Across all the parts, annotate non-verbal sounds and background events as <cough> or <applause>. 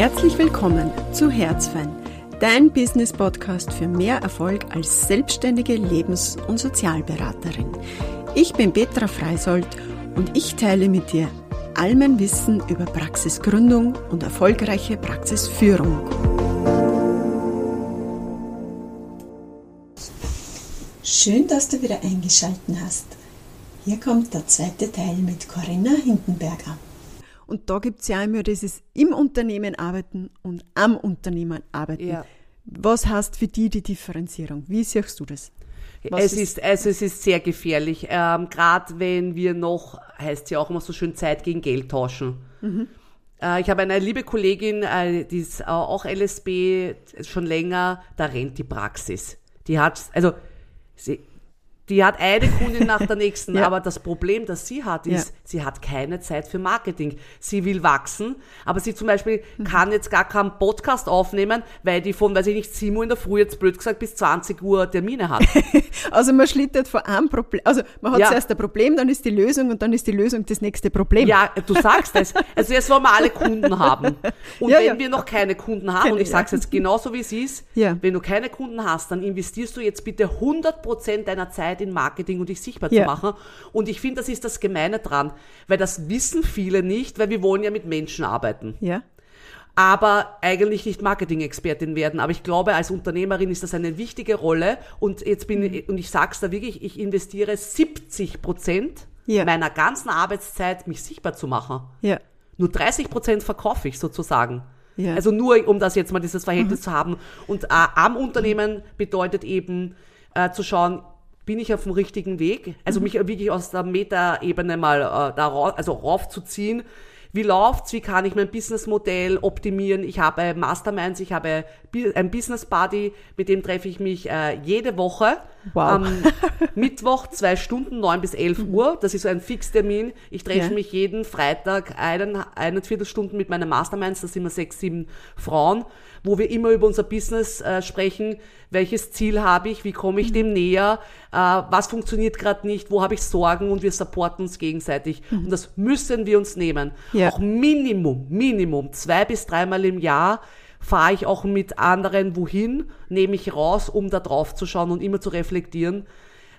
Herzlich willkommen zu Herzfein, dein Business-Podcast für mehr Erfolg als selbstständige Lebens- und Sozialberaterin. Ich bin Petra Freisold und ich teile mit dir all mein Wissen über Praxisgründung und erfolgreiche Praxisführung. Schön, dass du wieder eingeschaltet hast. Hier kommt der zweite Teil mit Corinna Hindenberger. Und da gibt es ja immer dieses im Unternehmen arbeiten und am Unternehmen arbeiten. Ja. Was heißt für die die Differenzierung? Wie siehst du das? es ist, ist, also es ist sehr gefährlich. Ähm, Gerade wenn wir noch, heißt ja auch immer so schön, Zeit gegen Geld tauschen. Mhm. Äh, ich habe eine liebe Kollegin, äh, die ist auch LSB schon länger, da rennt die Praxis. Die hat, also sie, die hat eine Kundin nach der nächsten, <laughs> ja. aber das Problem, das sie hat, ist, ja. sie hat keine Zeit für Marketing. Sie will wachsen, aber sie zum Beispiel mhm. kann jetzt gar keinen Podcast aufnehmen, weil die von, weiß ich nicht, 7 Uhr in der Früh jetzt blöd gesagt bis 20 Uhr Termine hat. <laughs> also man schlittert vor einem Problem, also man hat ja. zuerst ein Problem, dann ist die Lösung und dann ist die Lösung das nächste Problem. Ja, du sagst es. Also jetzt wollen wir alle Kunden haben. Und wenn wir noch keine Kunden haben, und ich sage es jetzt genauso wie es ist, wenn du keine Kunden hast, dann investierst du jetzt bitte 100 Prozent deiner Zeit in Marketing und dich sichtbar ja. zu machen. Und ich finde, das ist das Gemeine dran, weil das wissen viele nicht, weil wir wollen ja mit Menschen arbeiten. Ja. Aber eigentlich nicht Marketing-Expertin werden. Aber ich glaube, als Unternehmerin ist das eine wichtige Rolle. Und jetzt bin ich, und ich sag's da wirklich, ich investiere 70 Prozent ja. meiner ganzen Arbeitszeit, mich sichtbar zu machen. Ja. Nur 30 Prozent verkaufe ich sozusagen. Ja. Also nur, um das jetzt mal dieses Verhältnis mhm. zu haben. Und äh, am Unternehmen bedeutet eben äh, zu schauen, bin ich auf dem richtigen Weg? Also mhm. mich wirklich aus der Metaebene mal äh, da rauf, also raufzuziehen. Wie läuft's? Wie kann ich mein Businessmodell optimieren? Ich habe Masterminds, ich habe ein Business Buddy, mit dem treffe ich mich äh, jede Woche. Wow. Am <laughs> Mittwoch zwei Stunden, neun bis elf mhm. Uhr. Das ist so ein Fixtermin. Ich treffe ja. mich jeden Freitag einen, eine Viertelstunde mit meinen Masterminds. Das sind immer sechs, sieben Frauen wo wir immer über unser Business äh, sprechen. Welches Ziel habe ich? Wie komme ich mhm. dem näher? Äh, was funktioniert gerade nicht? Wo habe ich Sorgen? Und wir supporten uns gegenseitig. Mhm. Und das müssen wir uns nehmen. Ja. Auch Minimum, Minimum zwei bis dreimal im Jahr fahre ich auch mit anderen wohin, nehme ich raus, um da drauf zu schauen und immer zu reflektieren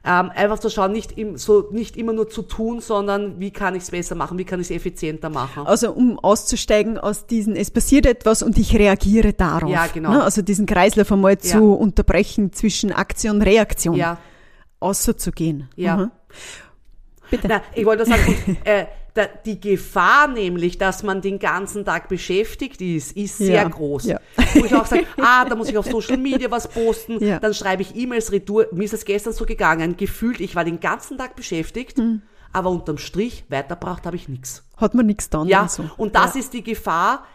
ähm, einfach zu schauen, nicht, im, so, nicht immer nur zu tun, sondern wie kann ich es besser machen, wie kann ich es effizienter machen. Also um auszusteigen aus diesen, es passiert etwas und ich reagiere darauf. Ja, genau. Ne? Also diesen Kreislauf einmal ja. zu unterbrechen zwischen Aktion und Reaktion. Ja. Außerzugehen. Ja. Mhm. Bitte. Na, ich wollte sagen, <laughs> äh, die Gefahr nämlich, dass man den ganzen Tag beschäftigt ist, ist sehr ja, groß. Ja. Wo ich auch sage, ah, da muss ich auf Social Media was posten, ja. dann schreibe ich E-Mails retour. Mir ist es gestern so gegangen, gefühlt, ich war den ganzen Tag beschäftigt, mhm. aber unterm Strich weitergebracht habe ich nichts. Hat man nichts dann. Ja, und, so. und das ist die Gefahr,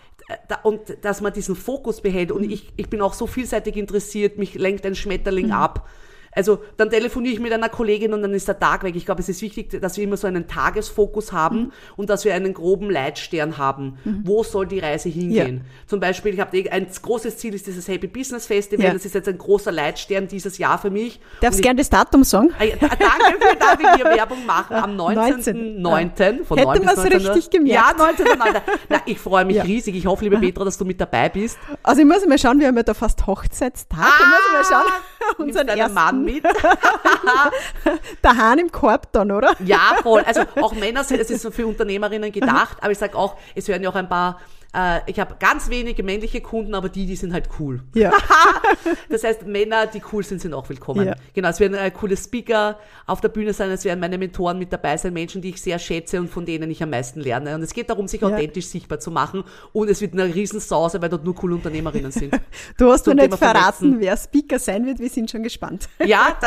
und dass man diesen Fokus behält. Und mhm. ich, ich bin auch so vielseitig interessiert, mich lenkt ein Schmetterling mhm. ab. Also dann telefoniere ich mit einer Kollegin und dann ist der Tag weg. Ich glaube, es ist wichtig, dass wir immer so einen Tagesfokus haben mhm. und dass wir einen groben Leitstern haben. Mhm. Wo soll die Reise hingehen? Ja. Zum Beispiel, ich habe ein großes Ziel ist dieses Happy Business Festival. Ja. Das ist jetzt ein großer Leitstern dieses Jahr für mich. Darfst gerne das Datum sagen? Ah, danke für, darf ich hier Werbung machen. Am <laughs> 19.09. 19. von Hätte 9 bis 19. richtig gemerkt. Ja, 19.09. Na, ich freue mich ja. riesig. Ich hoffe, liebe Petra, dass du mit dabei bist. Also ich muss mal schauen, wir haben ja da fast Hochzeitstag. Ah, ich muss mal schauen. <laughs> Unseren ersten Mann mit. <laughs> Der Hahn im Korb dann, oder? Ja, voll. Also auch Männer sind, es ist so für Unternehmerinnen gedacht, aber ich sage auch, es hören ja auch ein paar äh, ich habe ganz wenige männliche Kunden, aber die, die sind halt cool. Ja. <laughs> das heißt, Männer, die cool sind, sind auch willkommen. Ja. Genau, es werden äh, coole Speaker auf der Bühne sein, es werden meine Mentoren mit dabei sein, Menschen, die ich sehr schätze und von denen ich am meisten lerne. Und es geht darum, sich ja. authentisch sichtbar zu machen und es wird eine Riesensause, weil dort nur coole Unternehmerinnen sind. <laughs> du hast mir nicht verraten, wer Speaker sein wird, wir sind schon gespannt. <laughs> Ja,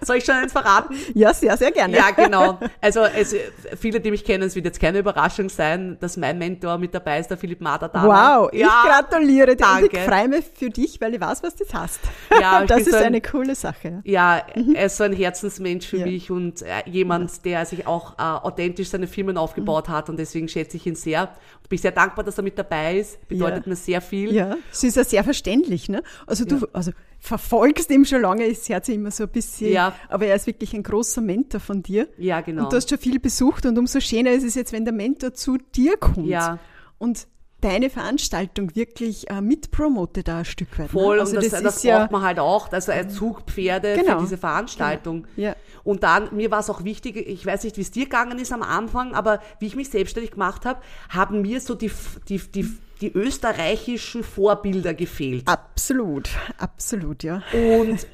soll ich schon eins verraten? Ja, sehr, sehr gerne. Ja, genau. Also es, viele, die mich kennen, es wird jetzt keine Überraschung sein, dass mein Mentor Mentor mit dabei ist, der Philipp Mader da. Wow, ja, ich gratuliere dir danke. und ich freue mich für dich, weil ich weiß, was du hast. Ja, <laughs> das ist so ein, eine coole Sache. Ja, mhm. er ist so ein Herzensmensch für ja. mich und äh, jemand, der sich auch äh, authentisch seine Firmen aufgebaut mhm. hat und deswegen schätze ich ihn sehr. Und bin sehr dankbar, dass er mit dabei ist. Bedeutet mir sehr viel. Ja, es ist ja sehr verständlich, ne? Also du, also verfolgst ihn schon lange, ist Herz immer so ein bisschen, ja. aber er ist wirklich ein großer Mentor von dir. Ja, genau. Und du hast schon viel besucht und umso schöner ist es jetzt, wenn der Mentor zu dir kommt. Ja. Und deine Veranstaltung wirklich äh, mitpromotet da ein Stück weit. Voll, ne? also und das, das, das braucht ja, man halt auch, also ein Zugpferde genau, für diese Veranstaltung. Genau, ja. Und dann, mir war es auch wichtig, ich weiß nicht, wie es dir gegangen ist am Anfang, aber wie ich mich selbstständig gemacht habe, haben mir so die, die, die, die österreichischen Vorbilder gefehlt. Absolut, absolut, ja. Und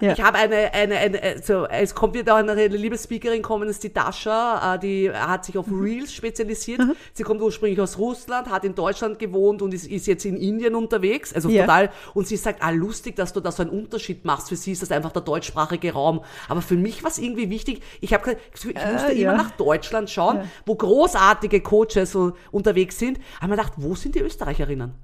ja. Ich habe eine, eine, eine, so, es kommt wieder eine liebe Speakerin kommen, das ist die Dasha, äh, die hat sich auf mhm. Reels spezialisiert. Mhm. Sie kommt ursprünglich aus Russland, hat in Deutschland gewohnt und ist, ist jetzt in Indien unterwegs, also ja. total, und sie sagt, ah, lustig, dass du da so einen Unterschied machst. Für sie ist das einfach der deutschsprachige Raum. Aber für mich war es irgendwie wichtig, ich habe ich musste äh, ja. immer nach Deutschland schauen, wo großartige Coaches so unterwegs sind. Aber man gedacht, wo sind die Österreicherinnen?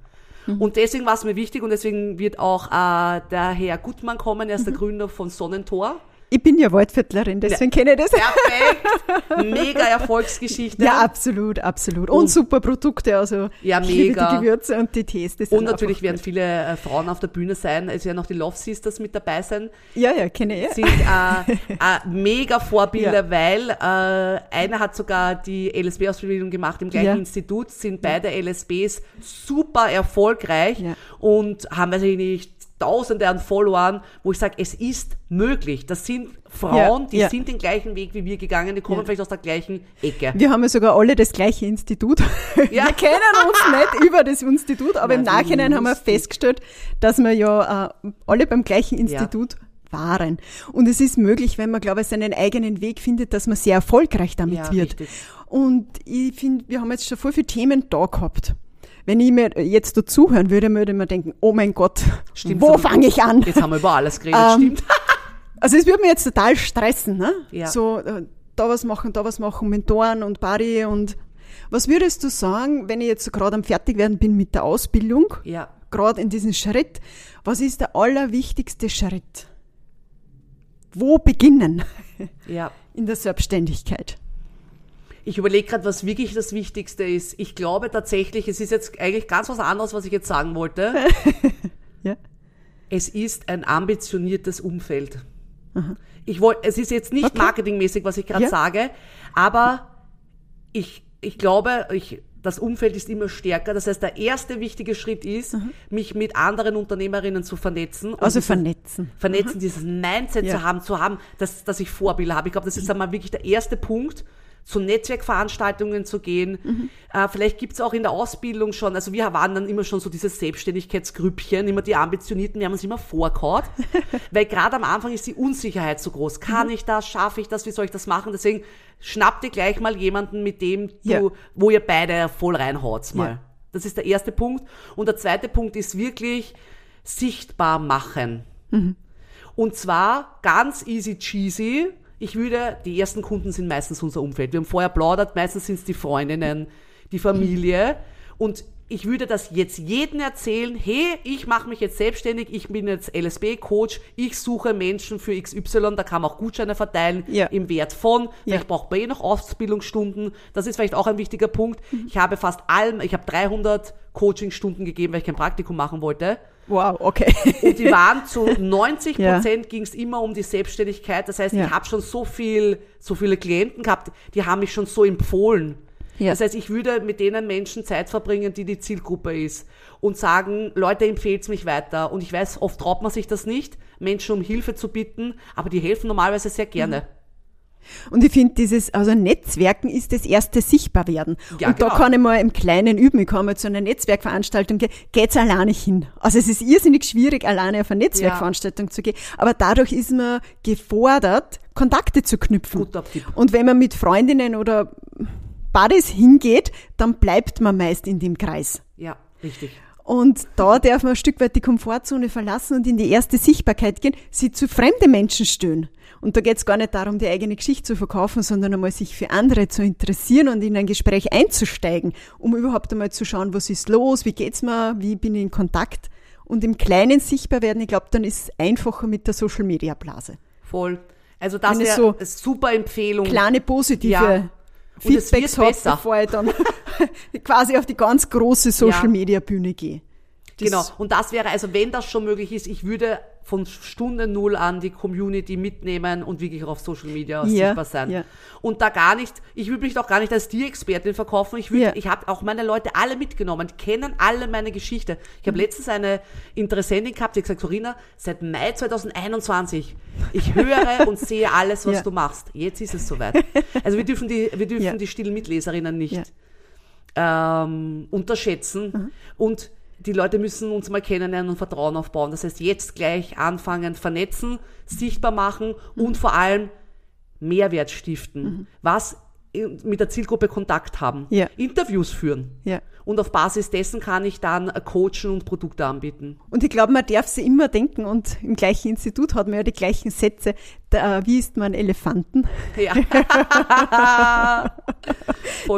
Mhm. Und deswegen war es mir wichtig und deswegen wird auch äh, der Herr Gutmann kommen, er ist der mhm. Gründer von Sonnentor. Ich bin ja Waldviertlerin, deswegen ja. kenne ich das. Perfekt. <laughs> Mega Erfolgsgeschichte. Ja, absolut, absolut. Und, und super Produkte, also ja, mega. die Gewürze und die Tees. Und natürlich werden viele äh, Frauen auf der Bühne sein. Es werden auch die Love Sisters mit dabei sein. Ja, ja, kenne ich. Sind äh, <laughs> äh, mega Vorbilder, ja. weil äh, einer hat sogar die LSB-Ausbildung gemacht im gleichen ja. Institut, sind beide LSBs super erfolgreich und haben, weiß ich nicht, Tausende an Followern, wo ich sage, es ist möglich. Das sind Frauen, ja, die ja. sind den gleichen Weg wie wir gegangen, die kommen ja. vielleicht aus der gleichen Ecke. Wir haben ja sogar alle das gleiche Institut. <laughs> Ja. Wir kennen uns nicht über das Institut, aber Nein, im Nachhinein haben wir festgestellt, dass wir ja äh, alle beim gleichen Institut waren. Und es ist möglich, wenn man, glaube ich, seinen eigenen Weg findet, dass man sehr erfolgreich damit wird. Richtig. Und ich finde, wir haben jetzt schon voll viele Themen da gehabt wenn ich mir jetzt dazuhören würde, würde man denken, oh mein Gott, stimmt, wo fange ich an? Jetzt haben wir über alles geredet, ähm, stimmt. <laughs> also es würde mir jetzt total stressen, ne? Ja. So, äh, da was machen, da was machen, Mentoren und Body und was würdest du sagen, wenn ich jetzt so gerade am Fertigwerden bin mit der Ausbildung? Ja. Gerade in diesem Schritt. Was ist der allerwichtigste Schritt? Wo beginnen? Ja. In der Selbstständigkeit. Ich überlege gerade, was wirklich das Wichtigste ist. Ich glaube tatsächlich, es ist jetzt eigentlich ganz was anderes, was ich jetzt sagen wollte. <laughs> ja. Es ist ein ambitioniertes Umfeld. Aha. Ich wollte, es ist jetzt nicht okay. marketingmäßig, was ich gerade ja. sage, aber ich, ich glaube, ich, das Umfeld ist immer stärker. Das heißt, der erste wichtige Schritt ist, mhm. mich mit anderen Unternehmerinnen zu vernetzen. Also vernetzen. Vernetzen, mhm. dieses Mindset ja. zu haben, zu haben, dass, dass ich Vorbilder habe. Ich glaube, das ist einmal wirklich der erste Punkt zu Netzwerkveranstaltungen zu gehen. Mhm. Äh, vielleicht gibt's auch in der Ausbildung schon, also wir waren dann immer schon so dieses Selbstständigkeitsgrüppchen, immer die Ambitionierten, wir haben uns immer vorkaut, <laughs> weil gerade am Anfang ist die Unsicherheit so groß. Kann mhm. ich das? Schaffe ich das? Wie soll ich das machen? Deswegen schnapp dir gleich mal jemanden, mit dem du, ja. wo ihr beide voll reinhaut mal. Ja. Das ist der erste Punkt. Und der zweite Punkt ist wirklich sichtbar machen. Mhm. Und zwar ganz easy cheesy ich würde, die ersten Kunden sind meistens unser Umfeld. Wir haben vorher plaudert, meistens sind es die Freundinnen, die Familie. Und ich würde das jetzt jedem erzählen, hey, ich mache mich jetzt selbstständig, ich bin jetzt LSB-Coach, ich suche Menschen für XY, da kann man auch Gutscheine verteilen ja. im Wert von, vielleicht ja. braucht man eh noch Ausbildungsstunden, das ist vielleicht auch ein wichtiger Punkt. Mhm. Ich habe fast allen, ich habe 300 Coachingstunden gegeben, weil ich kein Praktikum machen wollte. Wow, okay. Und die waren zu <laughs> 90 Prozent ja. ging es immer um die Selbstständigkeit. Das heißt, ja. ich habe schon so viel, so viele Klienten gehabt, die haben mich schon so empfohlen. Ja. Das heißt, ich würde mit denen Menschen Zeit verbringen, die die Zielgruppe ist und sagen, Leute, empfehlt mich weiter. Und ich weiß, oft traut man sich das nicht, Menschen um Hilfe zu bitten, aber die helfen normalerweise sehr gerne. Mhm. Und ich finde, dieses, also Netzwerken ist das erste Sichtbarwerden. Ja, und genau. da kann ich mal im Kleinen üben. Ich kann mal zu einer Netzwerkveranstaltung gehen, geht's alleine hin. Also es ist irrsinnig schwierig, alleine auf eine Netzwerkveranstaltung ja. zu gehen. Aber dadurch ist man gefordert, Kontakte zu knüpfen. Und wenn man mit Freundinnen oder Buddies hingeht, dann bleibt man meist in dem Kreis. Ja, richtig. Und da darf man ein Stück weit die Komfortzone verlassen und in die erste Sichtbarkeit gehen, sie zu fremden Menschen stören. Und da geht es gar nicht darum, die eigene Geschichte zu verkaufen, sondern einmal sich für andere zu interessieren und in ein Gespräch einzusteigen, um überhaupt einmal zu schauen, was ist los, wie geht's mir, wie bin ich in Kontakt und im Kleinen sichtbar werden. Ich glaube, dann ist es einfacher mit der Social Media Blase. Voll. Also das ist so super Empfehlung. Kleine positive ja. Feedbacks hat, bevor ich dann <laughs> quasi auf die ganz große Social Media Gehe. Genau. Und das wäre, also wenn das schon möglich ist, ich würde von Stunde Null an die Community mitnehmen und wirklich auch auf Social Media Ja, sichtbar sein. ja. Und da gar nicht, ich würde mich doch gar nicht als die Expertin verkaufen. Ich, würde, Ja. ich habe auch meine Leute alle mitgenommen, die kennen alle meine Geschichte. Ich habe letztens eine Interessentin gehabt, die hat gesagt, Sorina, seit Mai 2021, ich höre <laughs> und sehe alles, was du machst. Jetzt ist es soweit. Also wir dürfen die, wir dürfen die stillen Mitleserinnen nicht ähm, unterschätzen. Und die Leute müssen uns mal kennenlernen und Vertrauen aufbauen. Das heißt, jetzt gleich anfangen, vernetzen, sichtbar machen und vor allem Mehrwert stiften. Was in- mit der Zielgruppe Kontakt haben. Ja. Interviews führen. Ja. Und auf Basis dessen kann ich dann äh, coachen und Produkte anbieten. Und ich glaube, man darf sie immer denken und im gleichen Institut hat man ja die gleichen Sätze. Da, wie isst man Elefanten? Ja. <laughs>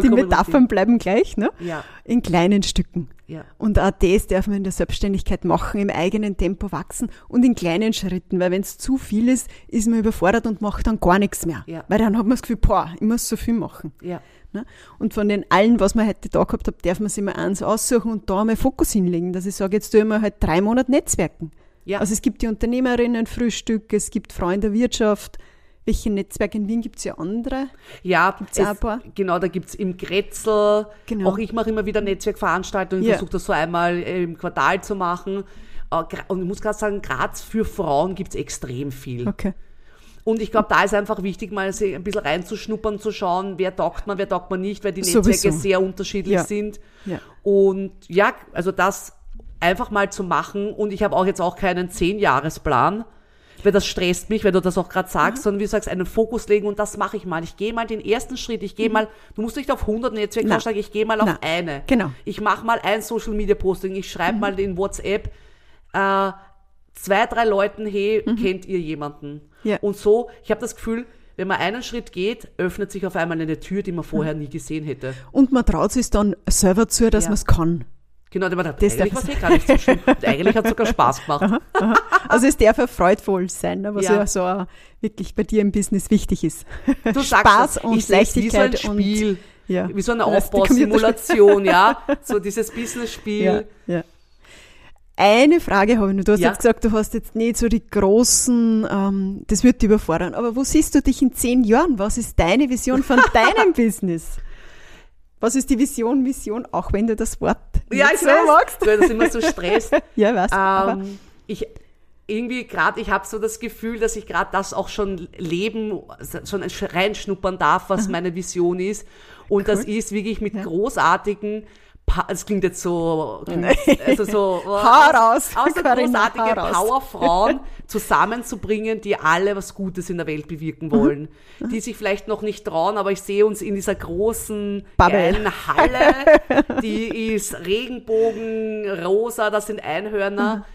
Die Metaphern bleiben gleich, ne? Ja. In kleinen Stücken. Ja. Und auch das darf man in der Selbstständigkeit machen, im eigenen Tempo wachsen und in kleinen Schritten, weil wenn es zu viel ist, ist man überfordert und macht dann gar nichts mehr. Ja. Weil dann hat man das Gefühl, boah, ich muss so viel machen. Ja. Ne? Und von den allen, was man heute da gehabt hat, darf man sich mal eins aussuchen und da mal Fokus hinlegen, dass ich sage, jetzt tue ich mal halt drei Monate Netzwerken. Ja. Also es gibt die Unternehmerinnen-Frühstück, es gibt Freunde der Wirtschaft. Welche Netzwerke in Wien gibt es ja andere? Ja, Gibt's auch ein paar? genau, da gibt's im Grätzl, Genau. auch ich mache immer wieder Netzwerkveranstaltungen, Ja. versuche das so einmal im Quartal zu machen. Äh, Und ich muss gerade sagen, gerade für Frauen gibt's extrem viel. Okay. Und ich glaube, da ist einfach wichtig, mal ein bisschen reinzuschnuppern, zu schauen, wer taugt man, wer taugt man nicht, weil die Sowieso. Netzwerke sehr unterschiedlich Ja. sind. Ja. Und ja, also das einfach mal zu machen. Und ich habe auch jetzt auch keinen Zehn-Jahres-Plan, weil das stresst mich, weil du das auch gerade sagst, sondern wie du sagst, einen Fokus legen und das mache ich mal. Ich gehe mal den ersten Schritt, ich gehe mal, du musst nicht auf 100 Netzwerke vorschlagen, ich gehe mal auf Na. eine. Genau. Ich mache mal ein Social-Media-Posting, ich schreibe mal in WhatsApp, äh, zwei, drei Leuten, hey, kennt ihr jemanden? Ja. Und so, ich habe das Gefühl, wenn man einen Schritt geht, öffnet sich auf einmal eine Tür, die man vorher nie gesehen hätte. Und man traut sich dann selber zu, dass Ja. man es kann. Genau, da man dachte, Das eigentlich war es eh gar nicht so schlimm. Und eigentlich hat es sogar Spaß <laughs> gemacht. Also es darf ja freudvoll sein, ne, was Ja. ja, so äh, wirklich bei dir im Business wichtig ist. Du <laughs> sagst Spaß das, und wie so ein Leichtigkeit und- Spiel, Ja. wie so eine Aufbausimulation, ja, so dieses Business-Spiel. Ja, ja. Eine Frage habe ich noch. Du hast jetzt gesagt, du hast jetzt nicht so die großen, ähm, das wird dich überfordern. Aber wo siehst du dich in zehn Jahren? Was ist deine Vision von <laughs> deinem Business? Was ist die Vision, Mission, auch wenn du das Wort Ja, ich so weiß, magst? weil das immer so stresst. <laughs> Ja, weißt aber Ähm, ich irgendwie gerade, ich habe so das Gefühl, dass ich gerade das auch schon leben, schon reinschnuppern darf, was meine Vision ist. Und das ist wirklich mit großartigen, Pa- es klingt jetzt so, also so, <laughs> Hau raus, aus Carina, großartige hau raus. Powerfrauen <laughs> zusammenzubringen, die alle was Gutes in der Welt bewirken Mhm. wollen, die sich vielleicht noch nicht trauen, aber ich sehe uns in dieser großen, geilen Halle, <laughs> die ist Regenbogen, rosa, das sind Einhörner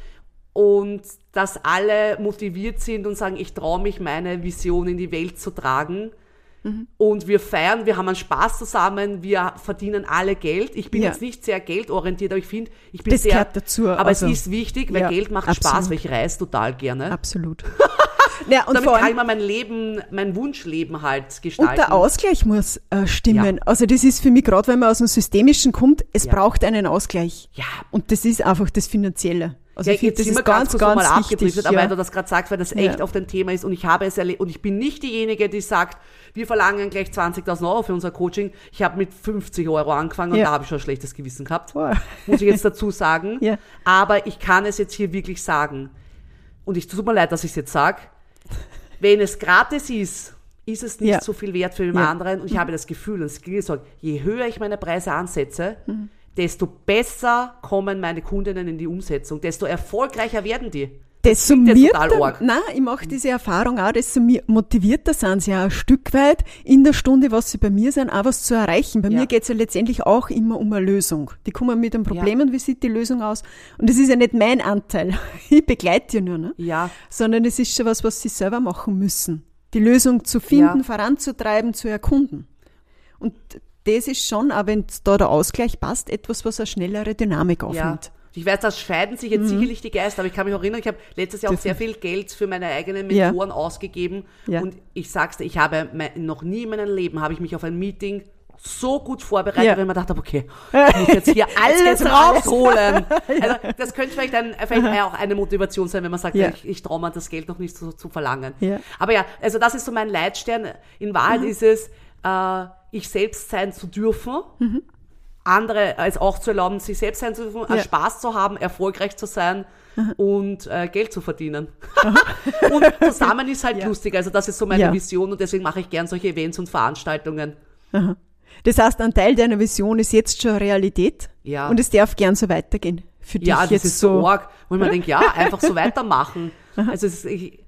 und dass alle motiviert sind und sagen, ich traue mich, meine Vision in die Welt zu tragen. Und wir feiern, wir haben einen Spaß zusammen, wir verdienen alle Geld. Ich bin Ja. jetzt nicht sehr geldorientiert, aber ich finde, ich bin Das sehr, gehört dazu, aber also- es ist wichtig, weil Ja, Geld macht absolut. Spaß, weil ich reise total gerne. absolut. <laughs> ja, und Damit vor kann allem, ich mir mein Leben, mein Wunschleben halt Und gestalten. der Ausgleich muss äh, stimmen. Ja. Also das ist für mich gerade, wenn man aus dem Systemischen kommt, es Ja. braucht einen Ausgleich. Ja. Und das ist einfach das Finanzielle. Also ja, ich finde, das ist ganz, kurz ganz mal wichtig. aber ja. weil du das gerade sagst, weil das echt Ja. oft ein Thema ist und ich habe es erlebt und ich bin nicht diejenige, die sagt, wir verlangen gleich 20.000 Euro für unser Coaching. Ich habe mit 50 Euro angefangen und da habe ich schon ein schlechtes Gewissen gehabt. Boah. Muss ich jetzt dazu sagen. <laughs> Aber ich kann es jetzt hier wirklich sagen. Und ich tut mir leid, dass ich es jetzt sage. Wenn es gratis ist, ist es nicht so viel wert für den anderen. Und ich habe das Gefühl, und es klingt so, je höher ich meine Preise ansetze, Mhm. Desto besser kommen meine Kundinnen in die Umsetzung, desto erfolgreicher werden die. Das summiert, arg. nein, ich mache diese Erfahrung auch, das summi- motivierter sind sie ja ein Stück weit in der Stunde, was sie bei mir sind, auch was zu erreichen. Bei Ja. mir geht's ja letztendlich auch immer um eine Lösung. Die kommen mit einem Problem und wie sieht die Lösung aus? Und das ist ja nicht mein Anteil. <laughs> Ich begleite ja nur, ne? Ja, sondern es ist schon was, was sie selber machen müssen. Die Lösung zu finden, Ja. voranzutreiben, zu erkunden. Und das ist schon, auch wenn da der Ausgleich passt, etwas, was eine schnellere Dynamik ja. aufnimmt. Ich weiß, da scheiden sich jetzt sicherlich die Geister, aber ich kann mich auch erinnern, ich habe letztes Jahr auch sehr viel Geld für meine eigenen Ja. Mentoren ausgegeben Ja. und ich sag's dir, ich habe mein, noch nie in meinem Leben habe ich mich auf ein Meeting so gut vorbereitet, Ja. wenn man dachte, okay, <laughs> ich muss jetzt hier alles geht's rausholen. <laughs> Also das könnte vielleicht, ein, vielleicht auch eine Motivation sein, wenn man sagt, Ja. ich, ich traue mir das Geld noch nicht so zu verlangen. Ja. Aber ja, also das ist so mein Leitstern. In Wahrheit ist es, äh, ich selbst sein zu dürfen, andere als auch zu erlauben, sich selbst sein zu dürfen, Ja. Spaß zu haben, erfolgreich zu sein und äh, Geld zu verdienen. <laughs> und zusammen ist halt Ja. lustig. Also das ist so meine Ja. Vision und deswegen mache ich gern solche Events und Veranstaltungen. Das heißt, ein Teil deiner Vision ist jetzt schon Realität. Ja. Und es darf gern so weitergehen. Für dich Ja, das jetzt ist so arg, wo man denkt, ja, einfach so <laughs> weitermachen. Also es ist, ich,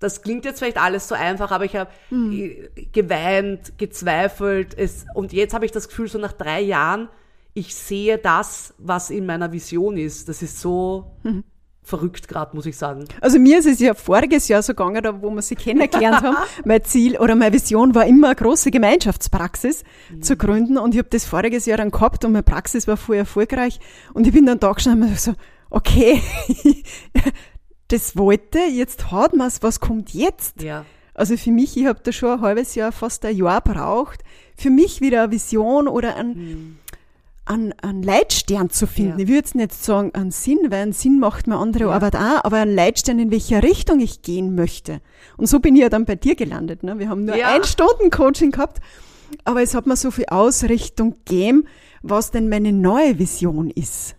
das klingt jetzt vielleicht alles so einfach, aber ich habe Hm. geweint, gezweifelt. Es, und jetzt habe ich das Gefühl, so nach drei Jahren, ich sehe das, was in meiner Vision ist. Das ist so Mhm. verrückt gerade, muss ich sagen. Also mir ist es ja voriges Jahr so gegangen, da wo wir sie kennengelernt haben. <laughs> Mein Ziel oder meine Vision war immer, eine große Gemeinschaftspraxis zu gründen. Und ich habe das voriges Jahr dann gehabt und meine Praxis war voll erfolgreich. Und ich bin dann da gestanden und so, okay, <laughs> das wollte, jetzt hat man's, was kommt jetzt? Ja. Also für mich, ich habe da schon ein halbes Jahr, fast ein Jahr braucht, für mich wieder eine Vision oder ein, einen, einen Leitstern zu finden. Ja. Ich würde jetzt nicht sagen einen Sinn, weil einen Sinn macht mir andere Ja. Arbeit auch, aber einen Leitstern, in welcher Richtung ich gehen möchte. Und so bin ich ja dann bei dir gelandet. Ne? Wir haben nur Ja. ein Stunden Coaching gehabt, aber es hat mir so viel Ausrichtung gegeben, was denn meine neue Vision ist.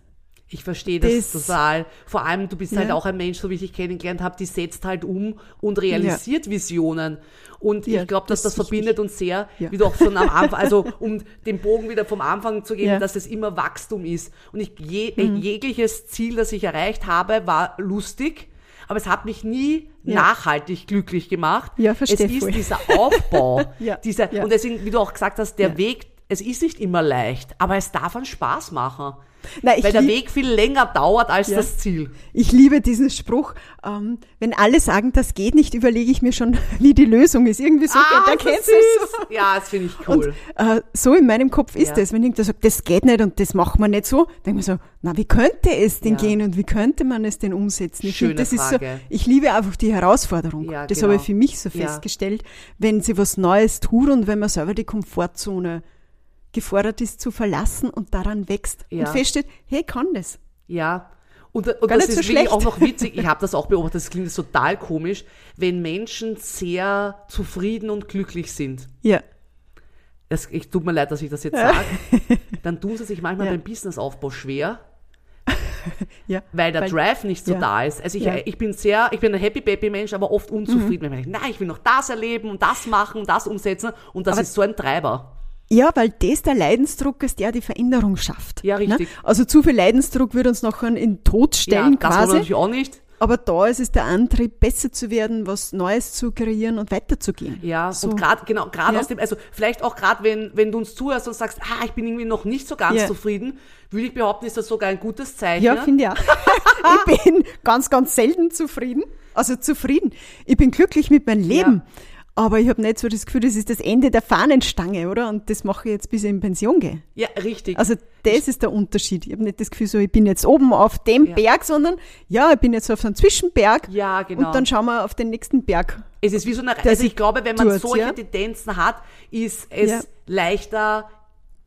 Ich verstehe das, Das- total. Vor allem, du bist halt Ja. auch ein Mensch, so wie ich dich kennengelernt habe, die setzt halt um und realisiert Visionen. Und Ja, ich glaube, dass das das, verbindet uns sehr, Ja. wie du auch schon am Anfang, <laughs> also um den Bogen wieder vom Anfang zu geben, Ja. dass es immer Wachstum ist. Und ich je, Mhm. jegliches Ziel, das ich erreicht habe, war lustig. Aber es hat mich nie Ja. nachhaltig glücklich gemacht. Ja, verstehe Es ist voll. dieser Aufbau. <laughs> Ja, dieser, ja. Und deswegen, wie du auch gesagt hast, der Ja. Weg, es ist nicht immer leicht, aber es darf einen Spaß machen. <laughs> Nein, Weil der Weg viel länger dauert als Ja. das Ziel. Ich liebe diesen Spruch. Ähm, wenn alle sagen, das geht nicht, überlege ich mir schon, <laughs> wie die Lösung ist. Irgendwie so, Ah, da kennst du. Ja, das finde ich cool. Und äh, so in meinem Kopf ist Ja. es. Wenn irgendwer sagt, das geht nicht und das macht man nicht so, denke ich mir so, na, wie könnte es denn Ja. gehen und wie könnte man es denn umsetzen? Ich Schöne das ist so, Frage. ich liebe einfach die Herausforderung. Ja, das genau. habe ich für mich so festgestellt, wenn sie was Neues tut und wenn man selber die Komfortzone gefordert ist zu verlassen und daran wächst Ja. und feststellt, hey, kann das. Ja. Und, und das nicht so ist wirklich auch noch <laughs> witzig. Ich habe das auch beobachtet, das klingt total komisch, wenn Menschen sehr zufrieden und glücklich sind. Ja. Das, ich tut mir leid, dass ich das jetzt sage. <laughs> Dann tun sie sich manchmal Ja. beim Businessaufbau schwer, ja. weil der Drive nicht so ja. da ist. Also ich, Ja. ich bin sehr, ich bin ein Happy Baby Mensch, aber oft unzufrieden, wenn man denkt, nein, ich will noch das erleben und das machen und das umsetzen und das Aber- ist so ein Treiber. Ja, weil das der Leidensdruck ist, der die Veränderung schafft. Ja, richtig. Ne? Also zu viel Leidensdruck würde uns nachher in den Tod stellen ja, das quasi. natürlich auch nicht. Aber da ist es der Antrieb, besser zu werden, was Neues zu kreieren und weiterzugehen. Ja, so. und gerade genau, gerade Ja. aus dem, also vielleicht auch gerade wenn wenn du uns zuhörst und sagst, ah, ich bin irgendwie noch nicht so ganz Ja. zufrieden, würde ich behaupten, ist das sogar ein gutes Zeichen. Ja, finde ich auch. <laughs> ich bin ganz, ganz selten zufrieden. Also zufrieden. Ich bin glücklich mit meinem Leben. Aber ich habe nicht so das Gefühl, das ist das Ende der Fahnenstange, oder? Und das mache ich jetzt, bis ich in Pension gehe. ja, richtig. Also das ist der Unterschied. Ich habe nicht das Gefühl, so ich bin jetzt oben auf dem Ja. Berg, sondern ja, ich bin jetzt auf einem Zwischenberg. Ja, genau. Und dann schauen wir auf den nächsten Berg. es ist wie so eine, der also ich glaube, wenn man tut, solche ja. Tendenzen hat, ist es Ja. leichter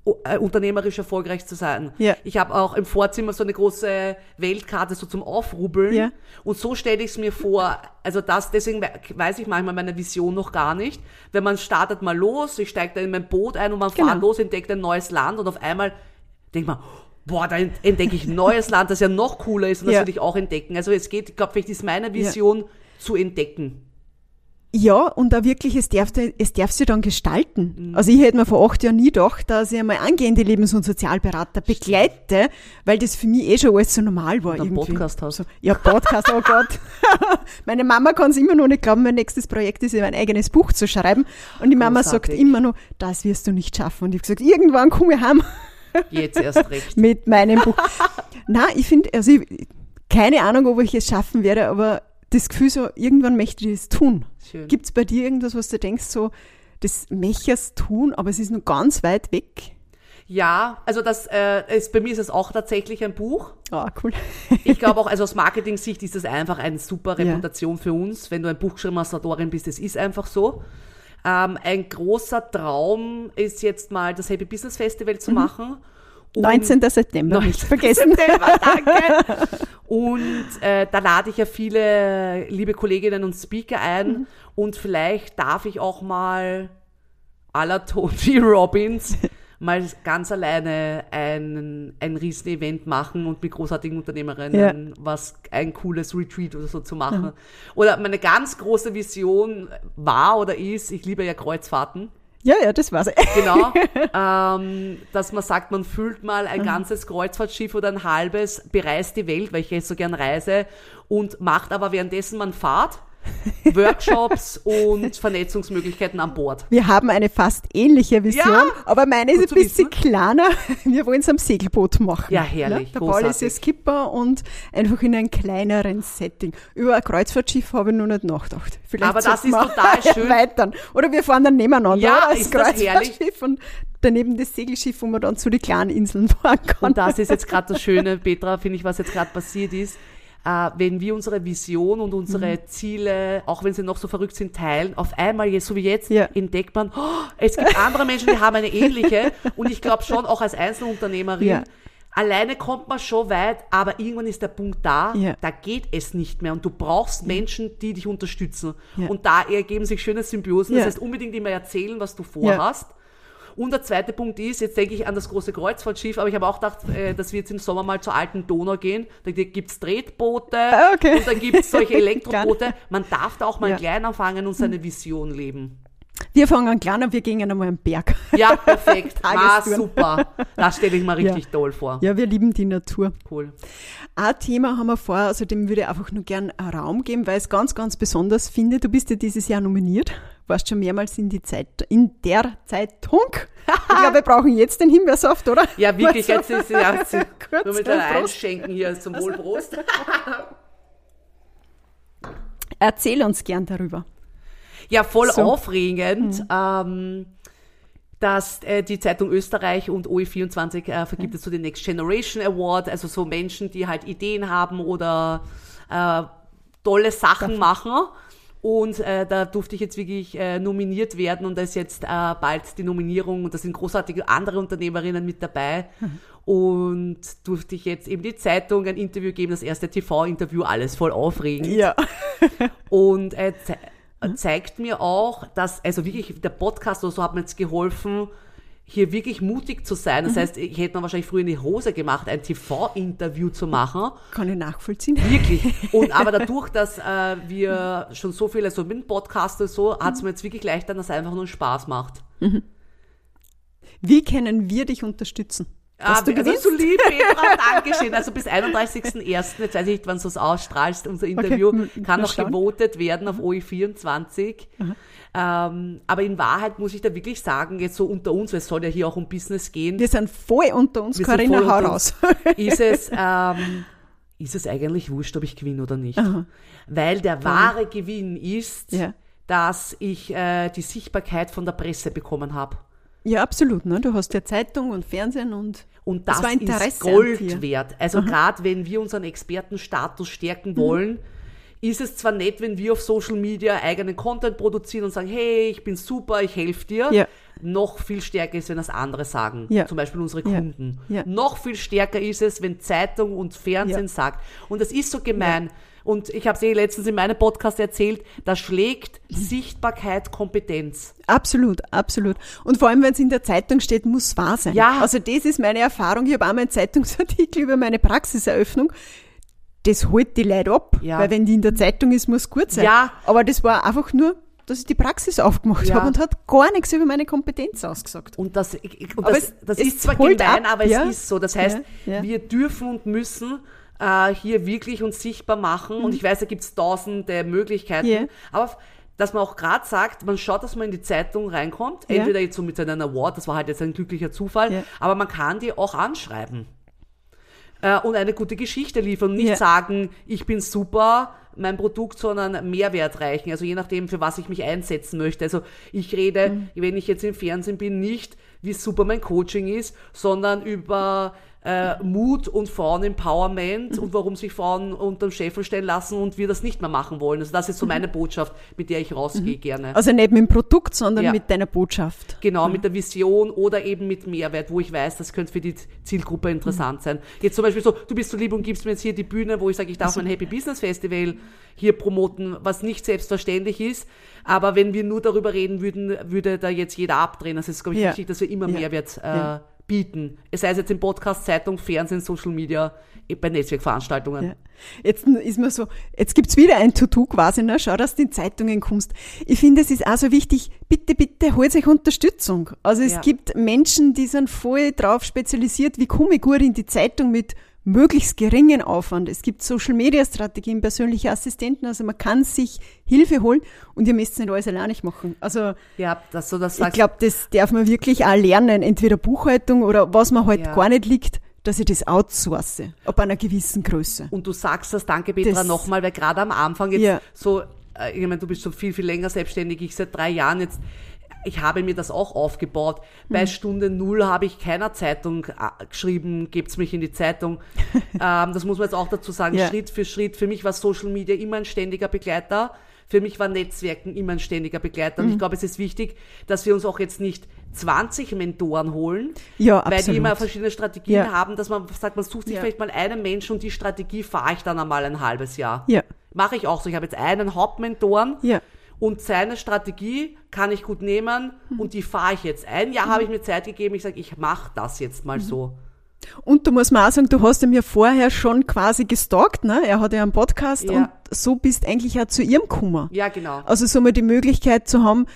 unternehmerisch erfolgreich zu sein. Ja. Ich habe auch im Vorzimmer so eine große Weltkarte so zum Aufrubbeln Ja. und so stelle ich es mir vor. Also das, deswegen we- weiß ich manchmal meine Vision noch gar nicht. Wenn man startet mal los, ich steige da in mein Boot ein und man Genau. fährt los, entdeckt ein neues Land und auf einmal denkt man, boah, da ent- entdecke ich ein neues Land, das ja noch cooler ist und das will ich auch entdecken. Also es geht, ich glaube, vielleicht ist meine Vision zu entdecken. Ja, und auch wirklich, es darf, es darf sich dann gestalten. Mhm. Also ich hätte mir vor acht Jahren nie gedacht, dass ich einmal angehende Lebens- und Sozialberater begleite, weil das für mich eh schon alles so normal war. Und einen irgendwie. Podcast hast. So, ja, Podcast, oh Gott. <laughs> Meine Mama kann es immer noch nicht glauben, mein nächstes Projekt ist, mein eigenes Buch zu schreiben. Und die Mama sagt immer noch, das wirst du nicht schaffen. Und ich habe gesagt, irgendwann komme ich heim Jetzt erst <laughs> recht. mit meinem Buch. Na, ich finde, also ich, keine Ahnung, ob ich es schaffen werde, aber das Gefühl so, irgendwann möchte ich es tun. Gibt es bei dir irgendwas, was du denkst, so, das möchtest tun, aber es ist noch ganz weit weg? Ja, also das äh, ist, bei mir ist es auch tatsächlich ein Buch. Ah, cool. Ich glaube auch, also aus Marketing-Sicht ist das einfach eine super Ja. Reputation für uns. Wenn du ein Buch geschrieben hast, Autorin bist, es ist einfach so. Ähm, ein großer Traum ist jetzt mal das Happy Business Festival zu machen. Und 19. September, 19. nicht vergessen. September, danke. <laughs> Und äh, da lade ich ja viele liebe Kolleginnen und Speaker ein. Mhm. Und vielleicht darf ich auch mal à la Tony Robbins mal ganz alleine ein, ein Riesen-Event machen und mit großartigen Unternehmerinnen was ein cooles Retreat oder so zu machen. Oder meine ganz große Vision war oder ist, ich liebe ja Kreuzfahrten. Ja, ja, das war's. <laughs> Genau, ähm, dass man sagt, man füllt mal ein ganzes Kreuzfahrtschiff oder ein halbes, bereist die Welt, weil ich jetzt so gern reise und macht aber währenddessen man Fahrt, <laughs> Workshops und Vernetzungsmöglichkeiten an Bord. Wir haben eine fast ähnliche Vision, Ja, aber meine ist ein bisschen wissen. kleiner. <laughs> Wir wollen es am Segelboot machen. Ja, herrlich, Der Paul ist ja. Skipper und einfach in einem kleineren Setting. Über ein Kreuzfahrtschiff habe ich noch nicht nachgedacht. Vielleicht Aber das ist total <laughs> schön. Erweitern. Oder wir fahren dann nebeneinander Ja, als ist das herrlich? Kreuzfahrtschiff und daneben das Segelschiff, wo man dann zu den kleinen Inseln fahren kann. Und das ist jetzt gerade das Schöne, Petra, finde ich, was jetzt gerade passiert ist. Äh, wenn wir unsere Vision und unsere Mhm. Ziele, auch wenn sie noch so verrückt sind, teilen, auf einmal, jetzt, so wie jetzt, Ja. entdeckt man, oh, es gibt <laughs> andere Menschen, die haben eine ähnliche. Und ich glaube schon, auch als Einzelunternehmerin, Ja. Alleine kommt man schon weit, aber irgendwann ist der Punkt da, Ja. da geht es nicht mehr und du brauchst Menschen, die dich unterstützen. Und da ergeben sich schöne Symbiosen. Das heißt, unbedingt immer erzählen, was du vorhast. Und der zweite Punkt ist, jetzt denke ich an das große Kreuzfahrtschiff, aber ich habe auch gedacht, äh, dass wir jetzt im Sommer mal zur alten Donau gehen. Da gibt's Tretboote Ah, okay. und dann gibt's solche <laughs> Elektroboote. Man darf da auch mal Ja. klein anfangen und seine Vision leben. Wir fangen klein an, wir gehen einmal am Berg. Ja, perfekt. <laughs> Ah, super. Das stelle ich mir richtig Ja. toll vor. Ja, wir lieben die Natur. Cool. Ein Thema haben wir vor, also dem würde ich einfach nur gern Raum geben, weil ich es ganz, ganz besonders finde. Du bist ja dieses Jahr nominiert, warst schon mehrmals in die Zeit, in der Zeitung. <laughs> Ich glaube, wir brauchen jetzt den Himbeersaft, oder? Ja, wirklich, jetzt ist ja, <laughs> jetzt kurz nur mit Prost. Einschenken hier zum Wohlprost. Erzähl uns gern darüber. Ja, voll So. aufregend, ähm, dass äh, die Zeitung Österreich und OE24 äh, vergibt es so den Next Generation Award, also so Menschen, die halt Ideen haben oder äh, tolle Sachen machen. Und äh, da durfte ich jetzt wirklich äh, nominiert werden und da ist jetzt äh, bald die Nominierung und da sind großartige andere Unternehmerinnen mit dabei. Und durfte ich jetzt eben die Zeitung ein Interview geben, das erste TV-Interview, alles voll aufregend. Ja. Und er ze zeigt mir auch, dass, also wirklich, der Podcast oder so hat mir jetzt geholfen, hier wirklich mutig zu sein. Das heißt, ich hätte mir wahrscheinlich früher in die Hose gemacht, ein TV-Interview zu machen. Kann ich nachvollziehen. Wirklich. Und aber <laughs> dadurch, dass äh, wir schon so viele, so mit dem Podcast und so, hat es mir jetzt wirklich leichter, dass es einfach nur Spaß macht. Wie können wir dich unterstützen? Dass Ah, du gewinnst? so lieb, Petra, <laughs> Dankeschön. Also bis 31.01., jetzt weiß ich nicht, wann du es ausstrahlst, unser Interview, m- kann noch schauen. gewotet werden auf OE24. Ähm, aber in Wahrheit muss ich da wirklich sagen, jetzt so unter uns, weil es soll ja hier auch um Business gehen, Wir sind voll unter uns, Wir Corinna, hau raus. ist es, <laughs> ähm, ist es eigentlich wurscht, ob ich gewinne oder nicht. Weil der wahre Gewinn ist, Ja. dass ich äh, die Sichtbarkeit von der Presse bekommen habe. Ja, absolut. Ne? Du hast ja Zeitung und Fernsehen und Und Das das, ist Gold wert. Also gerade wenn wir unseren Expertenstatus stärken Mhm. wollen, ist es zwar nett, wenn wir auf Social Media eigenen Content produzieren und sagen, hey, ich bin super, ich helfe dir. Ja. Noch viel stärker ist, wenn das andere sagen. Ja. Zum Beispiel unsere. Kunden. Ja. Noch viel stärker ist es, wenn Zeitung und Fernsehen sagt. Und das ist so gemein. Und ich habe es eh letztens in meinem Podcast erzählt, da schlägt Sichtbarkeit Kompetenz. Absolut, absolut. Und vor allem, wenn es in der Zeitung steht, muss wahr sein. Ja. Also das ist meine Erfahrung. Ich habe einmal einen Zeitungsartikel über meine Praxiseröffnung. Das holt die Leute ab. Ja. Weil wenn die in der Zeitung ist, muss gut sein. Ja. Aber das war einfach nur, dass ich die Praxis aufgemacht Ja. habe und hat gar nichts über meine Kompetenz ausgesagt. Und das, und das, es- das es ist zwar gemein, ab, aber ja. es ist so. Das heißt, wir dürfen und müssen äh, hier wirklich uns sichtbar machen. Und ich weiß, da gibt's tausende Möglichkeiten. Mhm. Ja. Aber dass man auch gerade sagt, man schaut, dass man in die Zeitung reinkommt. Ja. Entweder jetzt so mit einem Award, das war halt jetzt ein glücklicher Zufall, Ja. aber man kann die auch anschreiben. Äh, und eine gute Geschichte liefern. Und nicht sagen, ich bin super, mein Produkt, sondern Mehrwert reichen. Also je nachdem, für was ich mich einsetzen möchte. Also ich rede, Mhm. wenn ich jetzt im Fernsehen bin, nicht, wie super mein Coaching ist, sondern über äh, Mut und Frauen-Empowerment Mhm. und warum sich Frauen unterm Scheffel stellen lassen und wir das nicht mehr machen wollen. Also das ist so meine Botschaft, mit der ich rausgehe gerne. Also nicht mit dem Produkt, sondern Ja. mit deiner Botschaft. Genau, mit der Vision oder eben mit Mehrwert, wo ich weiß, das könnte für die Zielgruppe interessant sein. Jetzt zum Beispiel so, du bist so lieb und gibst mir jetzt hier die Bühne, wo ich sage, ich darf mein Happy Business Festival hier promoten, was nicht selbstverständlich ist. Aber wenn wir nur darüber reden würden, würde da jetzt jeder abdrehen. Also es ist, glaube ich, Ja. wichtig, dass wir immer Ja. Mehrwert äh. Bieten. Es sei es jetzt im Podcast, Zeitung, Fernsehen, Social Media, eh, bei Netzwerkveranstaltungen. Ja. Jetzt ist mir so, jetzt gibt's wieder ein To-Do quasi, ne? schau, dass du in Zeitungen kommst. Ich finde, es ist auch so wichtig, bitte, bitte holt euch Unterstützung. Also es Ja. gibt Menschen, die sind voll drauf spezialisiert, wie komme ich gut in die Zeitung mit möglichst geringen Aufwand. Es gibt Social-Media-Strategien, persönliche Assistenten, also man kann sich Hilfe holen und ihr müsst nicht alles alleine machen. Also Ja, dass du das ich sagst. glaube, das darf man wirklich auch lernen, entweder Buchhaltung oder was man halt Ja. gar nicht liegt, dass ich das outsource, ab einer gewissen Größe. Und du sagst das, danke Petra, nochmal, weil gerade am Anfang jetzt Ja. so, äh, ich meine, du bist schon viel, viel länger selbstständig, ich seit drei Jahren jetzt, ich habe mir das auch aufgebaut. Bei Hm. Stunde Null habe ich keiner Zeitung äh, geschrieben, gebt's mich in die Zeitung. <laughs> ähm, das muss man jetzt auch dazu sagen, Ja. Schritt für Schritt. Für mich war Social Media immer ein ständiger Begleiter. Für mich war Netzwerken immer ein ständiger Begleiter. Und ich glaube, es ist wichtig, dass wir uns auch jetzt nicht 20 Mentoren holen, Ja, weil die absolut. immer verschiedene Strategien Ja. haben, dass man sagt, man sucht sich vielleicht mal einen Menschen und die Strategie fahre ich dann einmal ein halbes Jahr. Ja. Mache ich auch so. Ich habe jetzt einen Hauptmentoren Ja. Und seine Strategie kann ich gut nehmen Mhm. und die fahre ich jetzt. Ein Jahr habe ich mir Zeit gegeben, ich sage, ich mache das jetzt mal so. Und du musst mir auch sagen, du hast ihn ja vorher schon quasi gestalkt, ne? Er hat ja einen Podcast Ja. und so bist eigentlich auch zu ihrem gekommen. Ja, genau. Also so mal die Möglichkeit zu haben,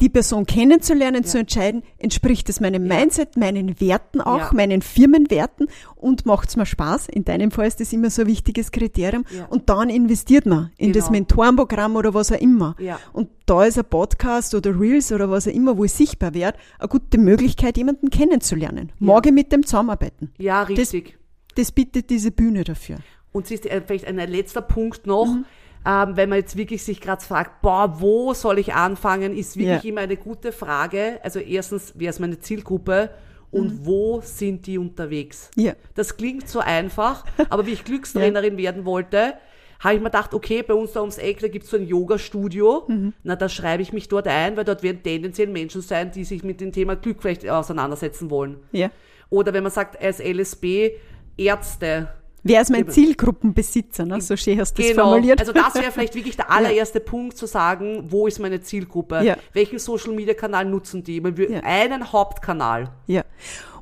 die Person kennenzulernen, zu entscheiden, entspricht es meinem Mindset, meinen Werten auch, Ja. meinen Firmenwerten und macht's mir Spaß. In deinem Fall ist das immer so ein wichtiges Kriterium. Ja. Und dann investiert man in das Genau. Mentorenprogramm oder was auch immer. Ja. Und da ist ein Podcast oder Reels oder was auch immer, wo ich sichtbar werde, eine gute Möglichkeit, jemanden kennenzulernen. Ich mit dem zusammenarbeiten. Ja, richtig. Das bietet diese Bühne dafür. Und siehst du, äh, vielleicht ein letzter Punkt noch, Mhm. Ähm, wenn man jetzt wirklich sich gerade fragt, boah, wo soll ich anfangen, ist wirklich Ja. immer eine gute Frage. Also erstens, wer ist meine Zielgruppe und wo sind die unterwegs? Mhm. Ja. Das klingt so einfach, <laughs> aber wie ich Glückstrainerin werden wollte, habe ich mir gedacht, okay, bei uns da ums Eck, da gibt's so ein Yoga-Studio, Mhm. na, da schreibe ich mich dort ein, weil dort werden tendenziell Menschen sein, die sich mit dem Thema Glück vielleicht auseinandersetzen wollen. Ja. Oder wenn man sagt, als LSB, Ärzte, Wer ist mein Zielgruppenbesitzer? Ne? So schön hast du das Genau. formuliert. Also das wäre vielleicht wirklich der <laughs> allererste Punkt zu sagen, wo ist meine Zielgruppe? Ja. Welchen Social Media Kanal nutzen die? Man will Ja. einen Hauptkanal. Ja.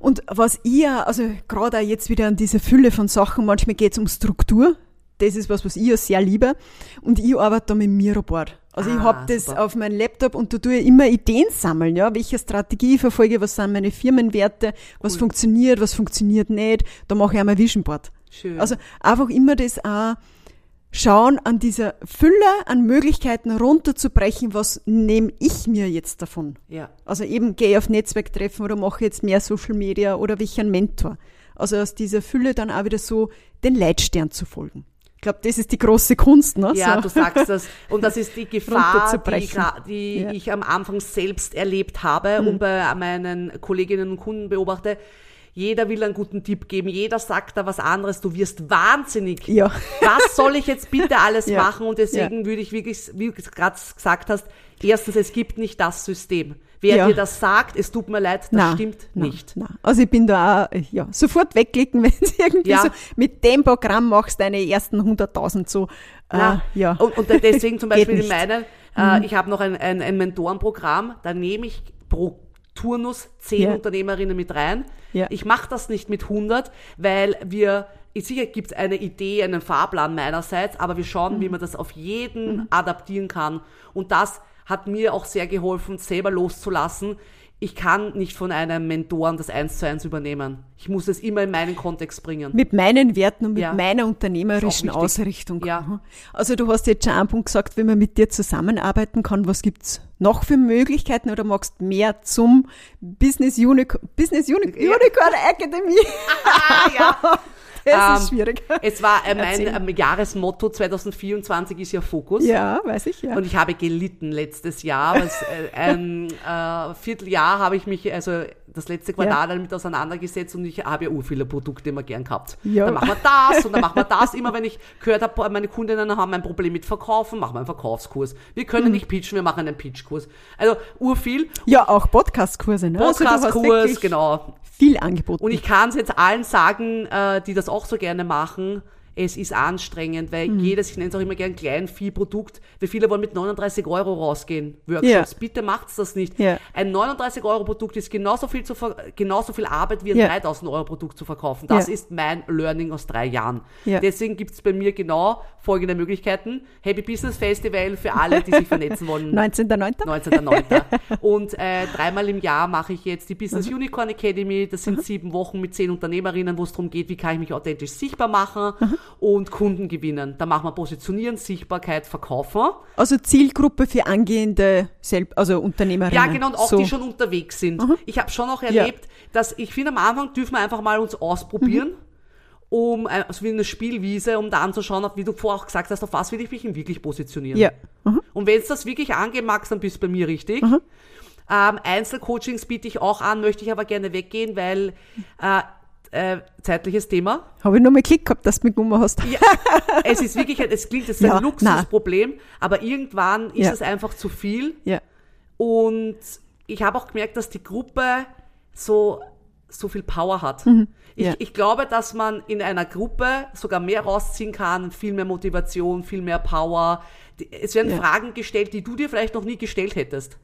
Und was ich, auch- also gerade auch jetzt wieder an diese Fülle von Sachen, manchmal geht es um Struktur. Das ist was, was ich ja sehr liebe. Und ich arbeite da mit Miroboard. Also ich Ah, hab das super. auf meinem Laptop und da tue ich immer Ideen sammeln, ja. Welche Strategie verfolge, was sind meine Firmenwerte, was funktioniert, was funktioniert nicht. Da mache ich auch mein Vision Board. Schön. Also einfach immer das auch schauen, an dieser Fülle an Möglichkeiten runterzubrechen, was nehme ich mir jetzt davon. ja. Also eben gehe ich auf Netzwerktreffen oder mache jetzt mehr Social Media oder welchen einen Mentor. Also aus dieser Fülle dann auch wieder so den Leitstern zu folgen. Ich glaube, das ist die große Kunst, ne? Ja, so. du sagst das. Und das ist die <laughs> Gefahr, die, gra- die Ja. Mhm. ich am Anfang selbst erlebt habe und bei meinen Kolleginnen und Kunden beobachte. Jeder will einen guten Tipp geben, jeder sagt da was anderes, du wirst wahnsinnig. Ja. Was soll ich jetzt bitte alles <laughs> Ja. machen? Und deswegen würde ich wirklich, wie du gerade gesagt hast, erstens, es gibt nicht das System. Wer Ja. dir das sagt, es tut mir leid, das Nein, stimmt nein, nicht. Nein. Also ich bin da auch, ja, sofort wegklicken, <laughs> wenn es irgendwie Ja. so, mit dem Programm machst du deine ersten 100.000 so, äh, ja. Und, und deswegen <laughs> zum Beispiel in. Mhm. meinen, äh, ich habe noch ein, ein, ein Mentorenprogramm, da nehme ich pro Turnus zehn Ja. Unternehmerinnen mit rein. Ja. Ich mache das nicht mit 100, weil wir, sicher gibt es eine Idee, einen Fahrplan meinerseits, aber wir schauen, Mhm. wie man das auf jeden adaptieren kann. Und das hat mir auch sehr geholfen, selber loszulassen. Ich kann nicht von einem Mentoren das eins zu eins übernehmen. Ich muss es immer in meinen Kontext bringen. mit meinen Werten und mit Ja. meiner unternehmerischen. Ausrichtung. Ja. Also du hast jetzt schon einen Punkt gesagt, wie man mit dir zusammenarbeiten kann. Was gibt's noch für Möglichkeiten oder magst mehr zum Business Unicorn, Business Uni Ja. Unicorn Academy? <laughs> Ah, ja. <laughs> <laughs> Das ist Ähm, schwierig. Es war äh, mein ähm, Jahresmotto 2024 ist ja Fokus. Ja, weiß ich, ja. Und ich habe gelitten letztes Jahr. es, äh, ein <laughs> äh, Vierteljahr habe ich mich, also das letzte Quartal damit auseinandergesetzt und ich habe ja ur viele Produkte immer gern gehabt. Ja. Dann machen wir das und dann machen wir das. <laughs> Immer wenn ich gehört habe, meine Kundinnen haben ein Problem mit Verkaufen, machen wir einen Verkaufskurs. Wir Mhm. können nicht pitchen, wir machen einen Pitchkurs. Also ur viel. Ja, auch Podcast-Kurse, ne? Also Podcastkurs, wirklich genau. Viel angeboten. Und ich kann es jetzt allen sagen, äh, die das auch so gerne machen, es ist anstrengend, weil Mhm. jedes, ich nenne es auch immer gern Kleinviehprodukt, weil viele wollen mit 39 Euro rausgehen, Workshops. Ja. Bitte macht's das nicht. Ja. Ein 39 Euro Produkt ist genauso viel, zu genauso viel Arbeit wie ein Ja. 3000 Euro Produkt zu verkaufen. Das ist mein Learning aus drei Jahren. Ja. Deswegen gibt's bei mir genau folgende Möglichkeiten. Happy Business Festival für alle, die sich vernetzen wollen. <laughs> 19.09. 19.09. <laughs> Und äh, dreimal im Jahr mache ich jetzt die Mhm. Business Unicorn Academy. Das sind sieben Wochen mit zehn Unternehmerinnen, wo es darum geht, wie kann ich mich authentisch sichtbar machen Mhm. Und Kunden gewinnen. Da machen wir Positionieren, Sichtbarkeit, Verkaufen. Also Zielgruppe für angehende Selb also Unternehmerinnen. Ja, genau, und auch so. Mhm. die schon unterwegs sind. Ich habe schon auch erlebt, dass ich finde, am Anfang dürfen wir einfach mal uns ausprobieren. Mhm. Um, äh, also wie eine Spielwiese, um da anzuschauen, wie du vorher auch gesagt hast, auf was will ich mich denn wirklich positionieren. Ja. Mhm. Und wenn es das wirklich angehen magst, dann bist du bei mir richtig. Ähm, Einzelcoachings biete ich auch an, möchte ich aber gerne weggehen, weil äh, äh, zeitliches Thema. Habe ich nur mal Klick gehabt, dass du mich genommen hast. Ja, <laughs> es ist wirklich, ein- es klingt, es ist Ja, ein Luxusproblem, aber irgendwann ist Ja. es einfach zu viel. Ja. Und ich habe auch gemerkt, dass die Gruppe so, so viel Power hat. Mhm. Ja. Ich, ich glaube, dass man in einer Gruppe sogar mehr rausziehen kann, viel mehr Motivation, viel mehr Power. Es werden Ja. Fragen gestellt, die du dir vielleicht noch nie gestellt hättest.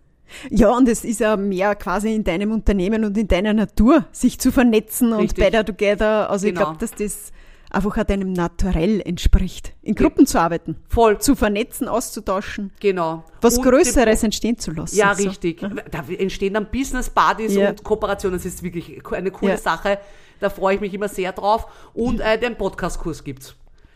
Ja, und es ist ja mehr quasi in deinem Unternehmen und in deiner Natur, sich zu vernetzen Richtig. und better together. Also ich Genau. glaube, dass das einfach auch deinem Naturell entspricht, in Gruppen zu arbeiten, Voll. zu vernetzen, auszutauschen, Genau. was Und Größeres entstehen zu lassen. Ja, So. richtig. Da entstehen dann Business Buddies Ja. und Kooperationen. Das ist wirklich eine coole Ja. Sache. Da freue ich mich immer sehr drauf. Und äh, den Podcast-Kurs gibt's.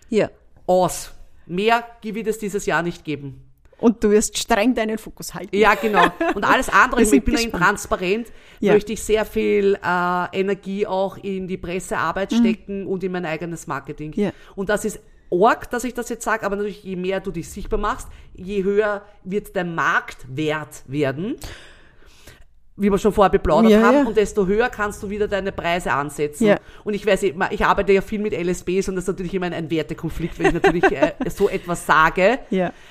Ja. Aus. Mehr wird es dieses Jahr nicht geben. Und du wirst streng deinen Fokus halten. Ja, genau. Und alles andere, <laughs> ich bin gespannt. transparent, Ja. möchte ich sehr viel äh, Energie auch in die Pressearbeit stecken und in mein eigenes Marketing. Mhm. Ja. Und das ist arg, dass ich das jetzt sage, aber natürlich, je mehr du dich sichtbar machst, je höher wird dein Marktwert werden. Wie wir schon vorher beplaudert Ja, haben, ja. und desto höher kannst du wieder deine Preise ansetzen. Ja. Und ich weiß, ich arbeite ja viel mit LSBs und das ist natürlich immer ein, ein Wertekonflikt, wenn ich natürlich äh, <laughs> so etwas sage.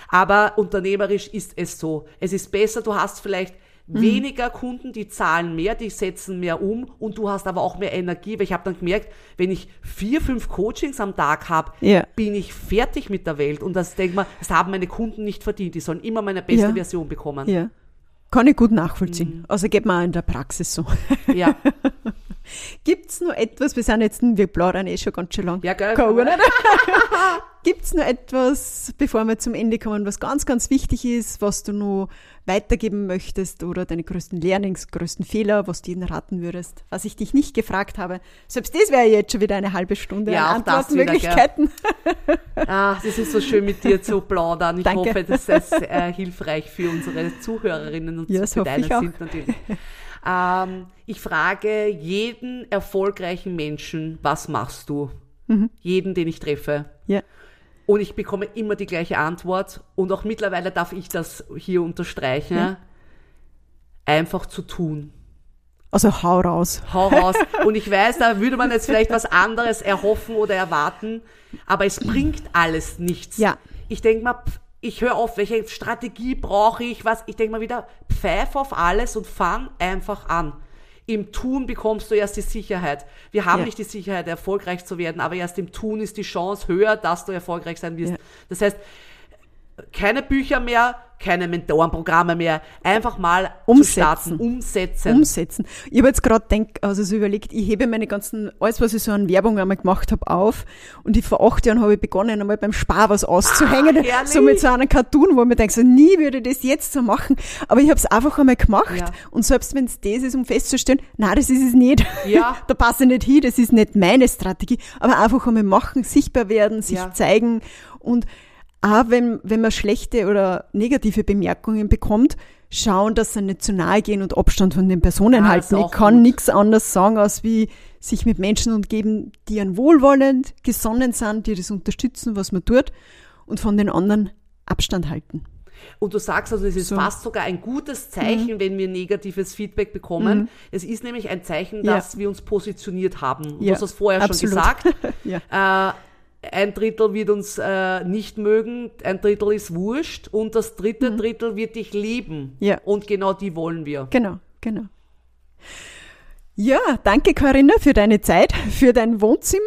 Aber unternehmerisch ist es so. Es ist besser, du hast vielleicht weniger Kunden, die zahlen mehr, die setzen mehr um und du hast aber auch mehr Energie, weil ich habe dann gemerkt, wenn ich vier, fünf Coachings am Tag habe, bin ich fertig mit der Welt und das denke mal, das haben meine Kunden nicht verdient. Die sollen immer meine beste. Version bekommen. Kann ich gut nachvollziehen. Mhm. Also geht mir auch in der Praxis so. <laughs> Ja. Gibt's noch etwas, wir sind jetzt, wir plaudern eh schon ganz schön lang. Ja, gell? Kann man <laughs> nicht. Gibt's noch etwas, bevor wir zum Ende kommen, was ganz, ganz wichtig ist, was du noch weitergeben möchtest oder deine größten Learnings, größten Fehler, was du ihnen raten würdest, was ich dich nicht gefragt habe? Selbst das wäre jetzt schon wieder eine halbe Stunde Ja, an Antwortmöglichkeiten. <laughs> Ah, das ist so schön mit dir zu plaudern. Ich Danke. hoffe, dass das äh, hilfreich für unsere Zuhörerinnen und Ja, auch. sind natürlich. Ähm, ich frage jeden erfolgreichen Menschen, was machst du? Mhm. Jeden, den ich treffe. Ja. Und ich bekomme immer die gleiche Antwort. Und auch mittlerweile darf ich das hier unterstreichen. Ja. Einfach zu tun. Also hau raus. Hau raus. <laughs> Und ich weiß, da würde man jetzt vielleicht was anderes erhoffen oder erwarten, aber es bringt alles nichts. Ja. Ich denke mal, ich höre auf, welche Strategie brauche ich, was. Ich denke mal wieder, pfeif auf alles und fang einfach an. Im Tun bekommst du erst die Sicherheit. Wir haben Ja. nicht die Sicherheit, erfolgreich zu werden, aber erst im Tun ist die Chance höher, dass du erfolgreich sein wirst. Ja. Das heißt, keine Bücher mehr, keine Mentorenprogramme mehr, einfach mal Umsetzen. starten, umsetzen. umsetzen. Ich habe jetzt gerade denk, also so überlegt, ich hebe meine ganzen, alles, was ich so an Werbung einmal gemacht habe, auf. Und ich vor acht Jahren habe ich begonnen, einmal beim Spar was auszuhängen. Ah, so mit so einem Cartoon, wo ich mir denke, so nie würde ich das jetzt so machen. Aber ich habe es einfach einmal gemacht. Ja. Und selbst wenn es das ist, um festzustellen, na, das ist es nicht. Ja. <laughs> da passe ich nicht hin, das ist nicht meine Strategie. Aber einfach einmal machen, sichtbar werden, sich Ja. zeigen und auch wenn, wenn man schlechte oder negative Bemerkungen bekommt, schauen, dass sie nicht zu nahe gehen und Abstand von den Personen Ah, halten. Ich kann nichts anderes sagen, als wie sich mit Menschen umgeben, die an wohlwollend, gesonnen sind, die das unterstützen, was man tut und von den anderen Abstand halten. Und du sagst also, es ist So. Mhm. fast sogar ein gutes Zeichen, wenn wir negatives Feedback bekommen. Es ist nämlich ein Zeichen, Ja. dass wir uns positioniert haben. Du Ja, hast das vorher absolut. schon gesagt. <laughs> Ja. äh, ein Drittel wird uns äh, nicht mögen, ein Drittel ist wurscht und das dritte Drittel wird dich lieben. Mhm. Ja. Und genau die wollen wir. Genau, genau. Ja, danke Corinna für deine Zeit, für dein Wohnzimmer,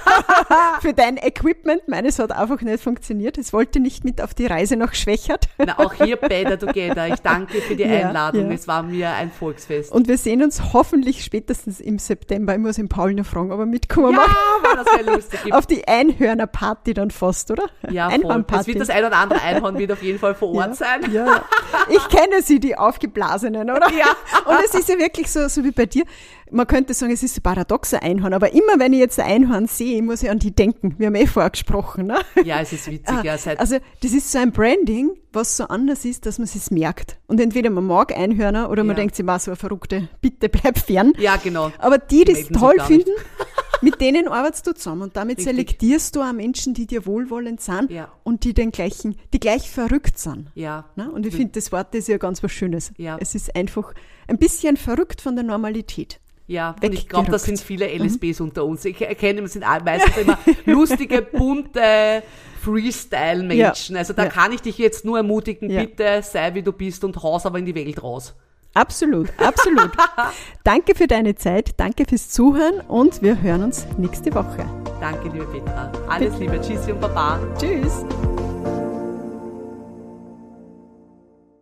<laughs> für dein Equipment. Meines hat einfach nicht funktioniert. Es wollte nicht mit auf die Reise nach Schwächert. Na, auch hier Better Together. Ich danke für die Ja, Einladung. ja. Es war mir ein Volksfest. Und wir sehen uns hoffentlich spätestens im September. Ich muss den Paul noch fragen, ob er mitkommen ja, mag. war das sehr lustig. <laughs> Auf die Einhörner-Party dann fast, oder? Ja, voll. Es Einhornparty. wird das ein oder andere Einhorn wird auf jeden Fall vor Ort ja. sein. Ja, ja. Ich kenne sie, die aufgeblasenen, oder? Ja. Und es ist ja wirklich so, so wie bei dir. Man könnte sagen, es ist ein paradoxer Einhorn, aber immer wenn ich jetzt ein Einhorn sehe, muss ich an die denken. Wir haben eh vorher gesprochen. Ne? Ja, es ist witzig. ja, seit, Also das ist so ein Branding, was so anders ist, dass man es merkt. Und entweder man mag Einhörner oder man Ja. denkt, sie war so eine Verrückte, bitte bleib fern. ja, genau. Aber die, die es toll finden, <laughs> mit denen arbeitest du zusammen und damit Richtig. selektierst du auch Menschen, die dir wohlwollend sind Ja. und die den gleichen, die gleich verrückt sind. Ja. Ne? Und ich finde, das Wort ist ja ganz was Schönes. Ja. Es ist einfach ein bisschen verrückt von der Normalität. Ja, und ich glaube, da weggerückt. sind viele LSBs unter uns. Ich erkenne, es sind meistens immer <laughs> lustige, bunte Freestyle-Menschen. Ja. Also da Ja. kann ich dich jetzt nur ermutigen, Ja. bitte sei wie du bist und raus aber in die Welt raus. Absolut, absolut. <laughs> danke für deine Zeit, danke fürs Zuhören und wir hören uns nächste Woche. Danke, liebe Petra. Alles Liebe. Tschüssi und Baba. Tschüss.